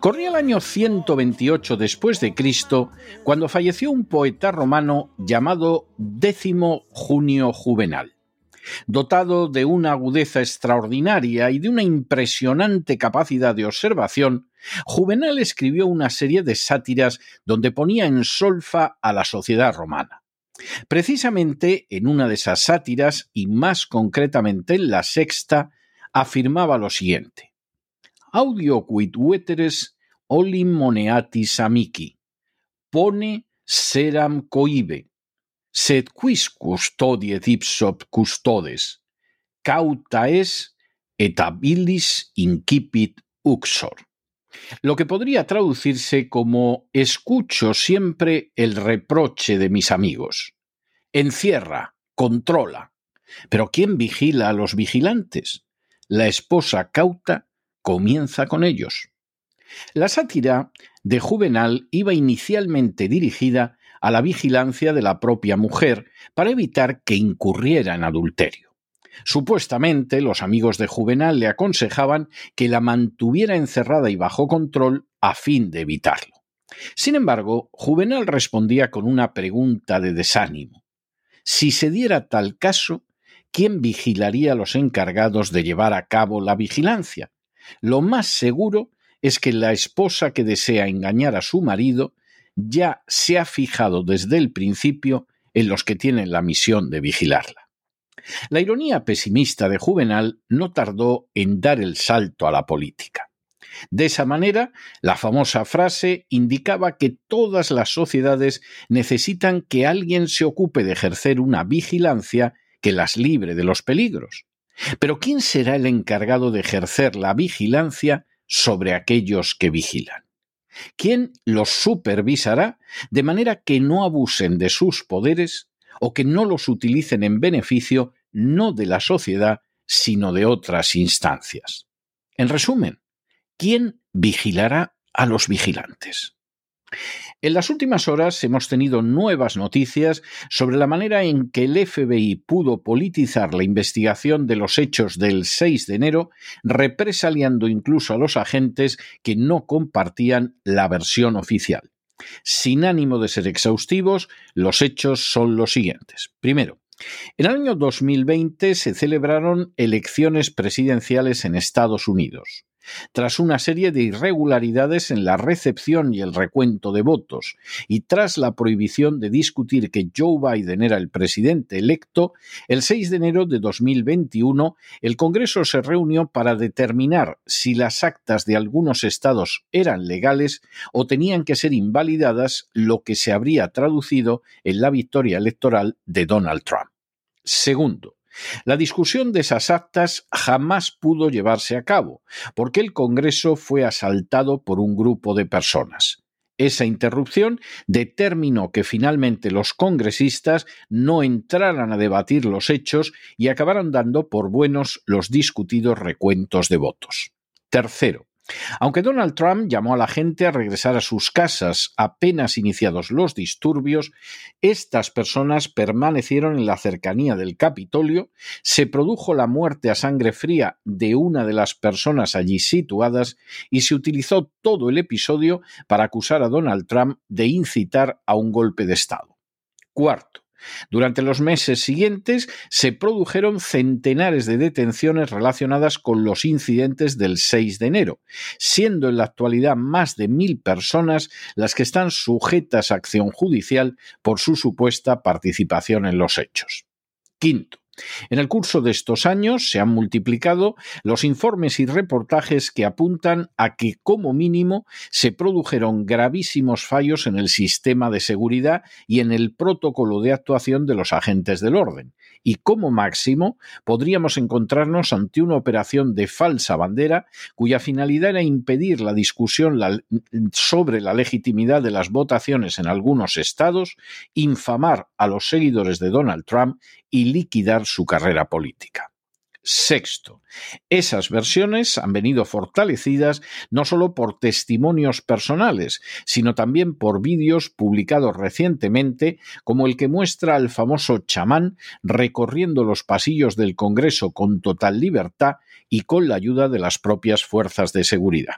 Corría el año 128 después de Cristo cuando falleció un poeta romano llamado Décimo Junio Juvenal. Dotado de una agudeza extraordinaria y de una impresionante capacidad de observación, Juvenal escribió una serie de sátiras donde ponía en solfa a la sociedad romana. Precisamente en una de esas sátiras, y más concretamente en la sexta, afirmaba lo siguiente audio quid veteres olim moneatis amici, pone seram coibe, sed quis custodie ipsop custodes, cauta es et habilis incipit uxor. Lo que podría traducirse como escucho siempre el reproche de mis amigos. Encierra, controla. Pero ¿quién vigila a los vigilantes? La esposa cauta comienza con ellos. La sátira de Juvenal iba inicialmente dirigida a la vigilancia de la propia mujer para evitar que incurriera en adulterio. Supuestamente los amigos de Juvenal le aconsejaban que la mantuviera encerrada y bajo control a fin de evitarlo. Sin embargo, Juvenal respondía con una pregunta de desánimo. Si se diera tal caso, ¿quién vigilaría a los encargados de llevar a cabo la vigilancia? Lo más seguro es que la esposa que desea engañar a su marido ya se ha fijado desde el principio en los que tienen la misión de vigilarla. La ironía pesimista de Juvenal no tardó en dar el salto a la política. De esa manera, la famosa frase indicaba que todas las sociedades necesitan que alguien se ocupe de ejercer una vigilancia que las libre de los peligros. Pero ¿quién será el encargado de ejercer la vigilancia sobre aquellos que vigilan? ¿Quién los supervisará de manera que no abusen de sus poderes o que no los utilicen en beneficio no de la sociedad, sino de otras instancias? En resumen, ¿quién vigilará a los vigilantes? En las últimas horas hemos tenido nuevas noticias sobre la manera en que el FBI pudo politizar la investigación de los hechos del 6 de enero, represaliando incluso a los agentes que no compartían la versión oficial. Sin ánimo de ser exhaustivos, los hechos son los siguientes. Primero, en el año 2020 se celebraron elecciones presidenciales en Estados Unidos tras una serie de irregularidades en la recepción y el recuento de votos, y tras la prohibición de discutir que Joe Biden era el presidente electo, el 6 de enero de 2021 el Congreso se reunió para determinar si las actas de algunos estados eran legales o tenían que ser invalidadas, lo que se habría traducido en la victoria electoral de Donald Trump. Segundo, la discusión de esas actas jamás pudo llevarse a cabo, porque el Congreso fue asaltado por un grupo de personas. Esa interrupción determinó que finalmente los congresistas no entraran a debatir los hechos y acabaran dando por buenos los discutidos recuentos de votos. Tercero, Aunque Donald Trump llamó a la gente a regresar a sus casas apenas iniciados los disturbios, estas personas permanecieron en la cercanía del Capitolio, se produjo la muerte a sangre fría de una de las personas allí situadas y se utilizó todo el episodio para acusar a Donald Trump de incitar a un golpe de Estado. Cuarto, durante los meses siguientes se produjeron centenares de detenciones relacionadas con los incidentes del 6 de enero, siendo en la actualidad más de mil personas las que están sujetas a acción judicial por su supuesta participación en los hechos. Quinto, en el curso de estos años se han multiplicado los informes y reportajes que apuntan a que, como mínimo, se produjeron gravísimos fallos en el sistema de seguridad y en el protocolo de actuación de los agentes del orden, y como máximo podríamos encontrarnos ante una operación de falsa bandera cuya finalidad era impedir la discusión sobre la legitimidad de las votaciones en algunos estados, infamar a los seguidores de Donald Trump y liquidar su carrera política. Sexto, esas versiones han venido fortalecidas no solo por testimonios personales, sino también por vídeos publicados recientemente, como el que muestra al famoso chamán recorriendo los pasillos del Congreso con total libertad y con la ayuda de las propias fuerzas de seguridad.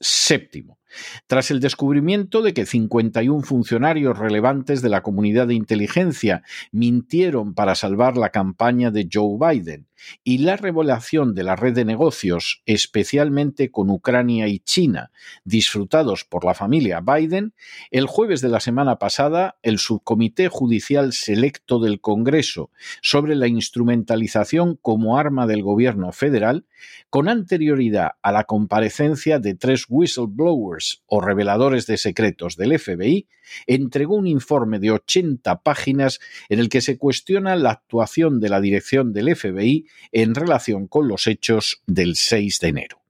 Séptimo, tras el descubrimiento de que 51 funcionarios relevantes de la comunidad de inteligencia mintieron para salvar la campaña de Joe Biden y la revelación de la red de negocios, especialmente con Ucrania y China, disfrutados por la familia Biden, el jueves de la semana pasada, el Subcomité Judicial Selecto del Congreso sobre la instrumentalización como arma del gobierno federal, con anterioridad a la comparecencia de tres whistleblowers o reveladores de secretos del FBI, entregó un informe de 80 páginas en el que se cuestiona la actuación de la dirección del FBI en relación con los hechos del 6 de enero.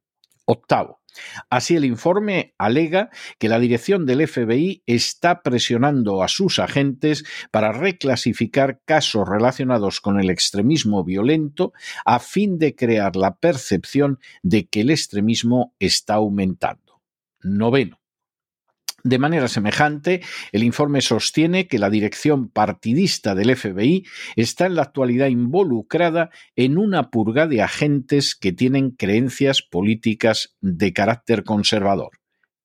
Octavo. Así el informe alega que la dirección del FBI está presionando a sus agentes para reclasificar casos relacionados con el extremismo violento a fin de crear la percepción de que el extremismo está aumentando. Noveno. De manera semejante, el informe sostiene que la dirección partidista del FBI está en la actualidad involucrada en una purga de agentes que tienen creencias políticas de carácter conservador.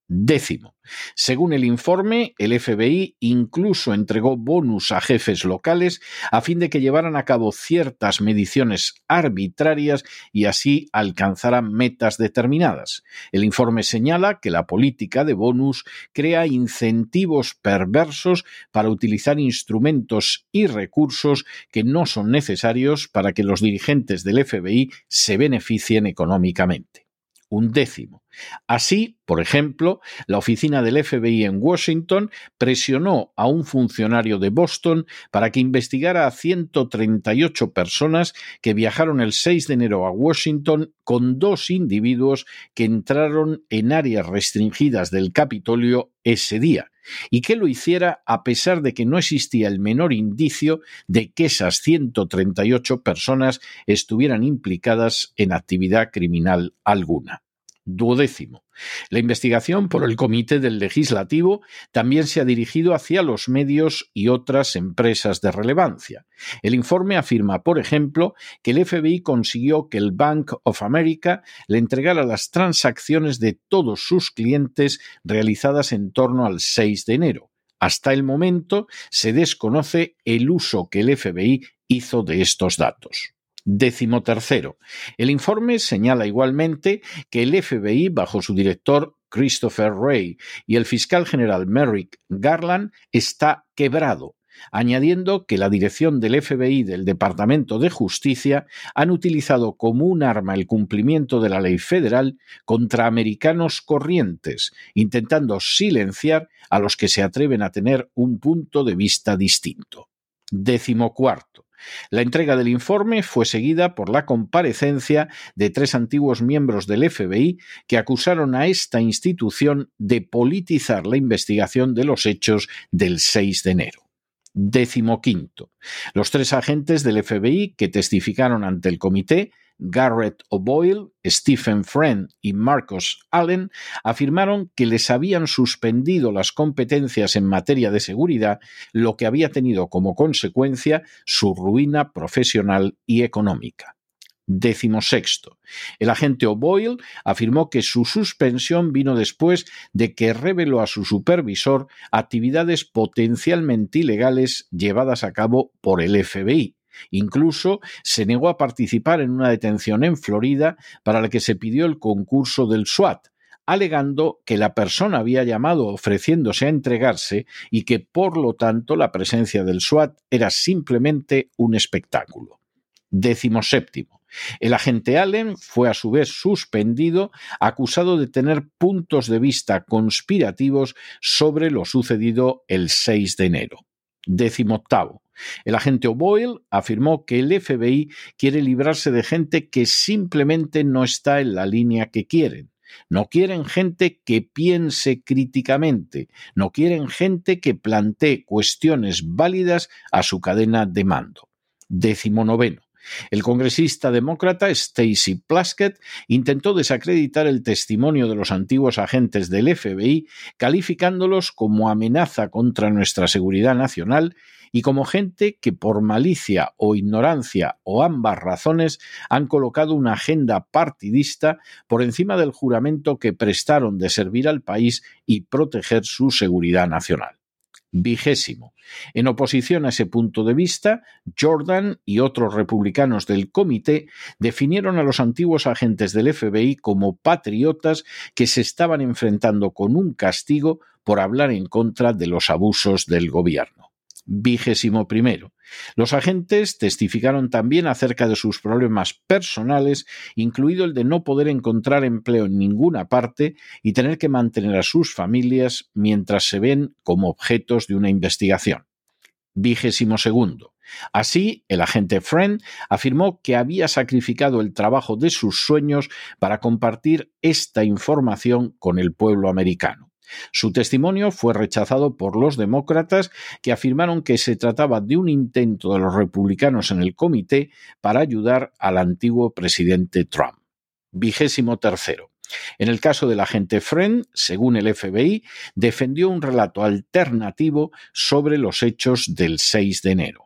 Décimo. Según el informe, el FBI incluso entregó bonus a jefes locales a fin de que llevaran a cabo ciertas mediciones arbitrarias y así alcanzaran metas determinadas. El informe señala que la política de bonus crea incentivos perversos para utilizar instrumentos y recursos que no son necesarios para que los dirigentes del FBI se beneficien económicamente un décimo. Así, por ejemplo, la oficina del FBI en Washington presionó a un funcionario de Boston para que investigara a 138 personas que viajaron el 6 de enero a Washington con dos individuos que entraron en áreas restringidas del Capitolio ese día, y que lo hiciera a pesar de que no existía el menor indicio de que esas 138 personas estuvieran implicadas en actividad criminal alguna. Duodécimo. La investigación por el Comité del Legislativo también se ha dirigido hacia los medios y otras empresas de relevancia. El informe afirma, por ejemplo, que el FBI consiguió que el Bank of America le entregara las transacciones de todos sus clientes realizadas en torno al 6 de enero. Hasta el momento se desconoce el uso que el FBI hizo de estos datos. Décimo tercero. El informe señala igualmente que el FBI, bajo su director Christopher Wray y el fiscal general Merrick Garland, está quebrado, añadiendo que la dirección del FBI del Departamento de Justicia han utilizado como un arma el cumplimiento de la ley federal contra americanos corrientes, intentando silenciar a los que se atreven a tener un punto de vista distinto. Décimo cuarto. La entrega del informe fue seguida por la comparecencia de tres antiguos miembros del FBI que acusaron a esta institución de politizar la investigación de los hechos del 6 de enero. Quinto. Los tres agentes del FBI que testificaron ante el comité, Garrett O'Boyle, Stephen Friend y Marcos Allen afirmaron que les habían suspendido las competencias en materia de seguridad, lo que había tenido como consecuencia su ruina profesional y económica. Décimo sexto. El agente O'Boyle afirmó que su suspensión vino después de que reveló a su supervisor actividades potencialmente ilegales llevadas a cabo por el FBI. Incluso se negó a participar en una detención en Florida para la que se pidió el concurso del SWAT, alegando que la persona había llamado ofreciéndose a entregarse y que por lo tanto la presencia del SWAT era simplemente un espectáculo. Décimo séptimo. El agente Allen fue a su vez suspendido, acusado de tener puntos de vista conspirativos sobre lo sucedido el 6 de enero. Décimo octavo. El agente O'Boyle afirmó que el FBI quiere librarse de gente que simplemente no está en la línea que quieren. No quieren gente que piense críticamente, no quieren gente que plantee cuestiones válidas a su cadena de mando. Décimo noveno. El congresista demócrata Stacy Plaskett intentó desacreditar el testimonio de los antiguos agentes del FBI, calificándolos como amenaza contra nuestra seguridad nacional y como gente que por malicia o ignorancia o ambas razones han colocado una agenda partidista por encima del juramento que prestaron de servir al país y proteger su seguridad nacional vigésimo. En oposición a ese punto de vista, Jordan y otros republicanos del comité definieron a los antiguos agentes del FBI como patriotas que se estaban enfrentando con un castigo por hablar en contra de los abusos del gobierno. Vigésimo primero. Los agentes testificaron también acerca de sus problemas personales, incluido el de no poder encontrar empleo en ninguna parte y tener que mantener a sus familias mientras se ven como objetos de una investigación. Vigésimo segundo. Así, el agente Friend afirmó que había sacrificado el trabajo de sus sueños para compartir esta información con el pueblo americano. Su testimonio fue rechazado por los demócratas que afirmaron que se trataba de un intento de los republicanos en el comité para ayudar al antiguo presidente Trump. Vigésimo tercero. En el caso del agente Friend, según el FBI, defendió un relato alternativo sobre los hechos del 6 de enero.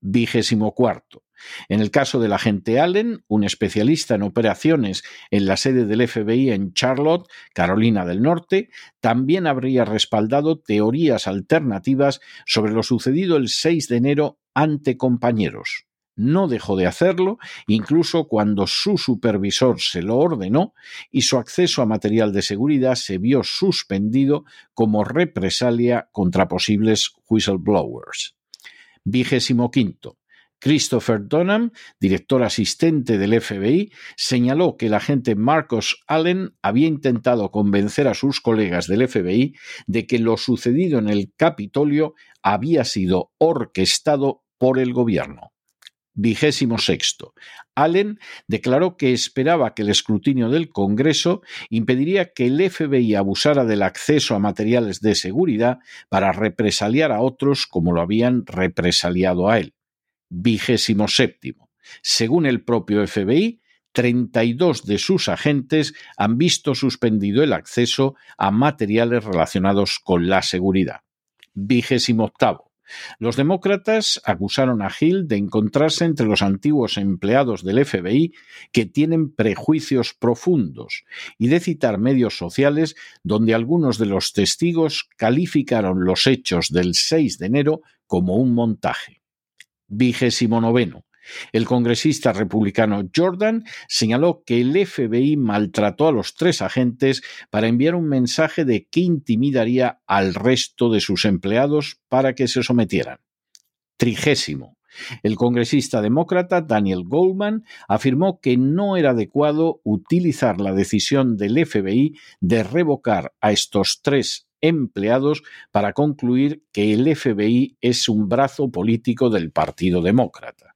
Vigésimo cuarto. En el caso del agente Allen, un especialista en operaciones en la sede del FBI en Charlotte, Carolina del Norte, también habría respaldado teorías alternativas sobre lo sucedido el 6 de enero ante compañeros. No dejó de hacerlo, incluso cuando su supervisor se lo ordenó y su acceso a material de seguridad se vio suspendido como represalia contra posibles whistleblowers. Vigésimo quinto. Christopher Donham, director asistente del FBI, señaló que el agente Marcos Allen había intentado convencer a sus colegas del FBI de que lo sucedido en el Capitolio había sido orquestado por el gobierno. Vigésimo sexto. Allen declaró que esperaba que el escrutinio del Congreso impediría que el FBI abusara del acceso a materiales de seguridad para represaliar a otros como lo habían represaliado a él vigésimo séptimo. Según el propio FBI, 32 de sus agentes han visto suspendido el acceso a materiales relacionados con la seguridad. Vigésimo octavo. Los demócratas acusaron a Hill de encontrarse entre los antiguos empleados del FBI que tienen prejuicios profundos y de citar medios sociales donde algunos de los testigos calificaron los hechos del 6 de enero como un montaje vigésimo noveno. El congresista republicano Jordan señaló que el FBI maltrató a los tres agentes para enviar un mensaje de que intimidaría al resto de sus empleados para que se sometieran. Trigésimo. El congresista demócrata Daniel Goldman afirmó que no era adecuado utilizar la decisión del FBI de revocar a estos tres empleados para concluir que el FBI es un brazo político del Partido Demócrata.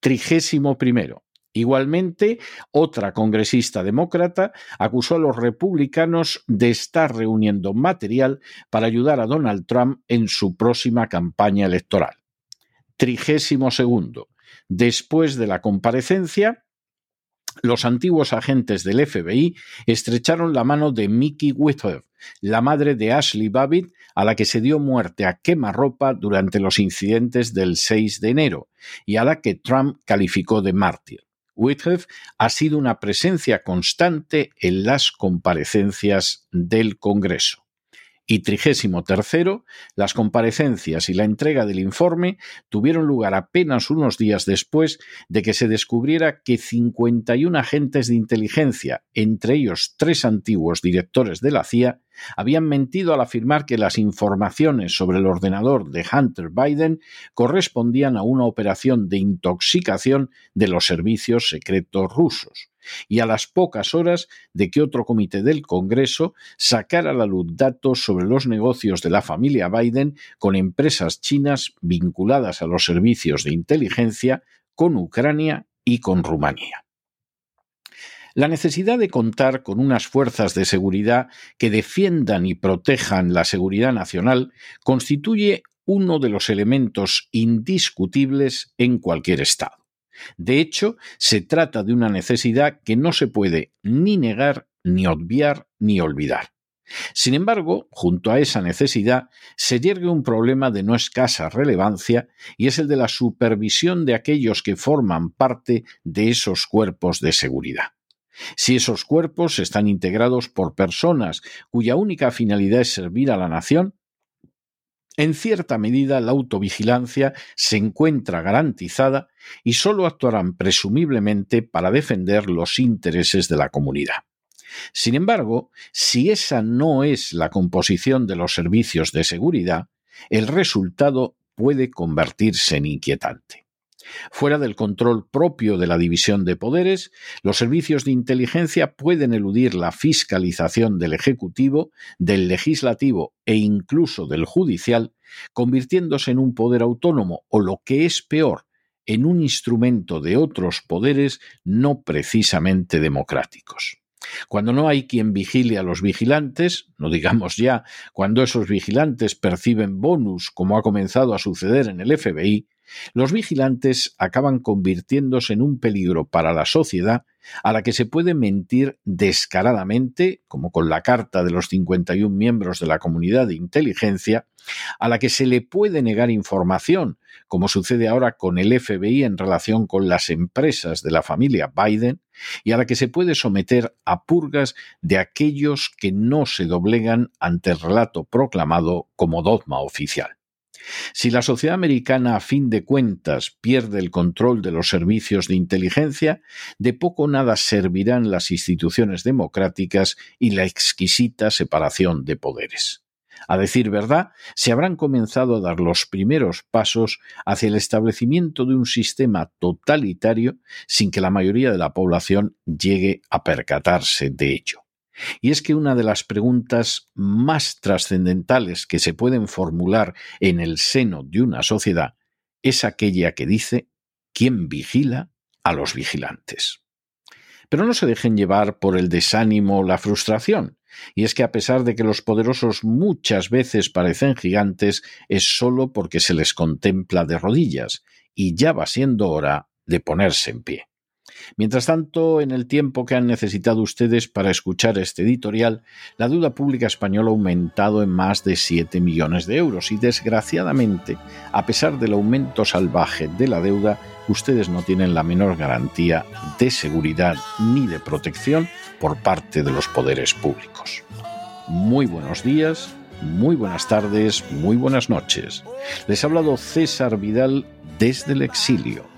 Trigésimo primero. Igualmente, otra congresista demócrata acusó a los republicanos de estar reuniendo material para ayudar a Donald Trump en su próxima campaña electoral. Trigésimo segundo. Después de la comparecencia, los antiguos agentes del FBI estrecharon la mano de Mickey Whitworth, la madre de Ashley Babbitt, a la que se dio muerte a quemarropa durante los incidentes del 6 de enero y a la que Trump calificó de mártir. Whitworth ha sido una presencia constante en las comparecencias del Congreso y trigésimo tercero, las comparecencias y la entrega del informe tuvieron lugar apenas unos días después de que se descubriera que 51 agentes de inteligencia, entre ellos tres antiguos directores de la CIA, habían mentido al afirmar que las informaciones sobre el ordenador de Hunter Biden correspondían a una operación de intoxicación de los servicios secretos rusos y a las pocas horas de que otro comité del Congreso sacara a la luz datos sobre los negocios de la familia Biden con empresas chinas vinculadas a los servicios de inteligencia con Ucrania y con Rumanía. La necesidad de contar con unas fuerzas de seguridad que defiendan y protejan la seguridad nacional constituye uno de los elementos indiscutibles en cualquier Estado. De hecho, se trata de una necesidad que no se puede ni negar, ni obviar, ni olvidar. Sin embargo, junto a esa necesidad se yergue un problema de no escasa relevancia y es el de la supervisión de aquellos que forman parte de esos cuerpos de seguridad. Si esos cuerpos están integrados por personas cuya única finalidad es servir a la nación, en cierta medida la autovigilancia se encuentra garantizada y sólo actuarán presumiblemente para defender los intereses de la comunidad. Sin embargo, si esa no es la composición de los servicios de seguridad, el resultado puede convertirse en inquietante. Fuera del control propio de la división de poderes, los servicios de inteligencia pueden eludir la fiscalización del Ejecutivo, del Legislativo e incluso del Judicial, convirtiéndose en un poder autónomo o, lo que es peor, en un instrumento de otros poderes no precisamente democráticos. Cuando no hay quien vigile a los vigilantes, no digamos ya cuando esos vigilantes perciben bonus, como ha comenzado a suceder en el FBI, los vigilantes acaban convirtiéndose en un peligro para la sociedad a la que se puede mentir descaradamente, como con la carta de los 51 miembros de la comunidad de inteligencia, a la que se le puede negar información, como sucede ahora con el FBI en relación con las empresas de la familia Biden, y a la que se puede someter a purgas de aquellos que no se doblegan ante el relato proclamado como dogma oficial. Si la sociedad americana a fin de cuentas pierde el control de los servicios de inteligencia, de poco nada servirán las instituciones democráticas y la exquisita separación de poderes. A decir verdad, se habrán comenzado a dar los primeros pasos hacia el establecimiento de un sistema totalitario sin que la mayoría de la población llegue a percatarse de ello. Y es que una de las preguntas más trascendentales que se pueden formular en el seno de una sociedad es aquella que dice ¿quién vigila a los vigilantes? Pero no se dejen llevar por el desánimo o la frustración. Y es que a pesar de que los poderosos muchas veces parecen gigantes, es sólo porque se les contempla de rodillas, y ya va siendo hora de ponerse en pie. Mientras tanto, en el tiempo que han necesitado ustedes para escuchar este editorial, la deuda pública española ha aumentado en más de 7 millones de euros y desgraciadamente, a pesar del aumento salvaje de la deuda, ustedes no tienen la menor garantía de seguridad ni de protección por parte de los poderes públicos. Muy buenos días, muy buenas tardes, muy buenas noches. Les ha hablado César Vidal desde el exilio.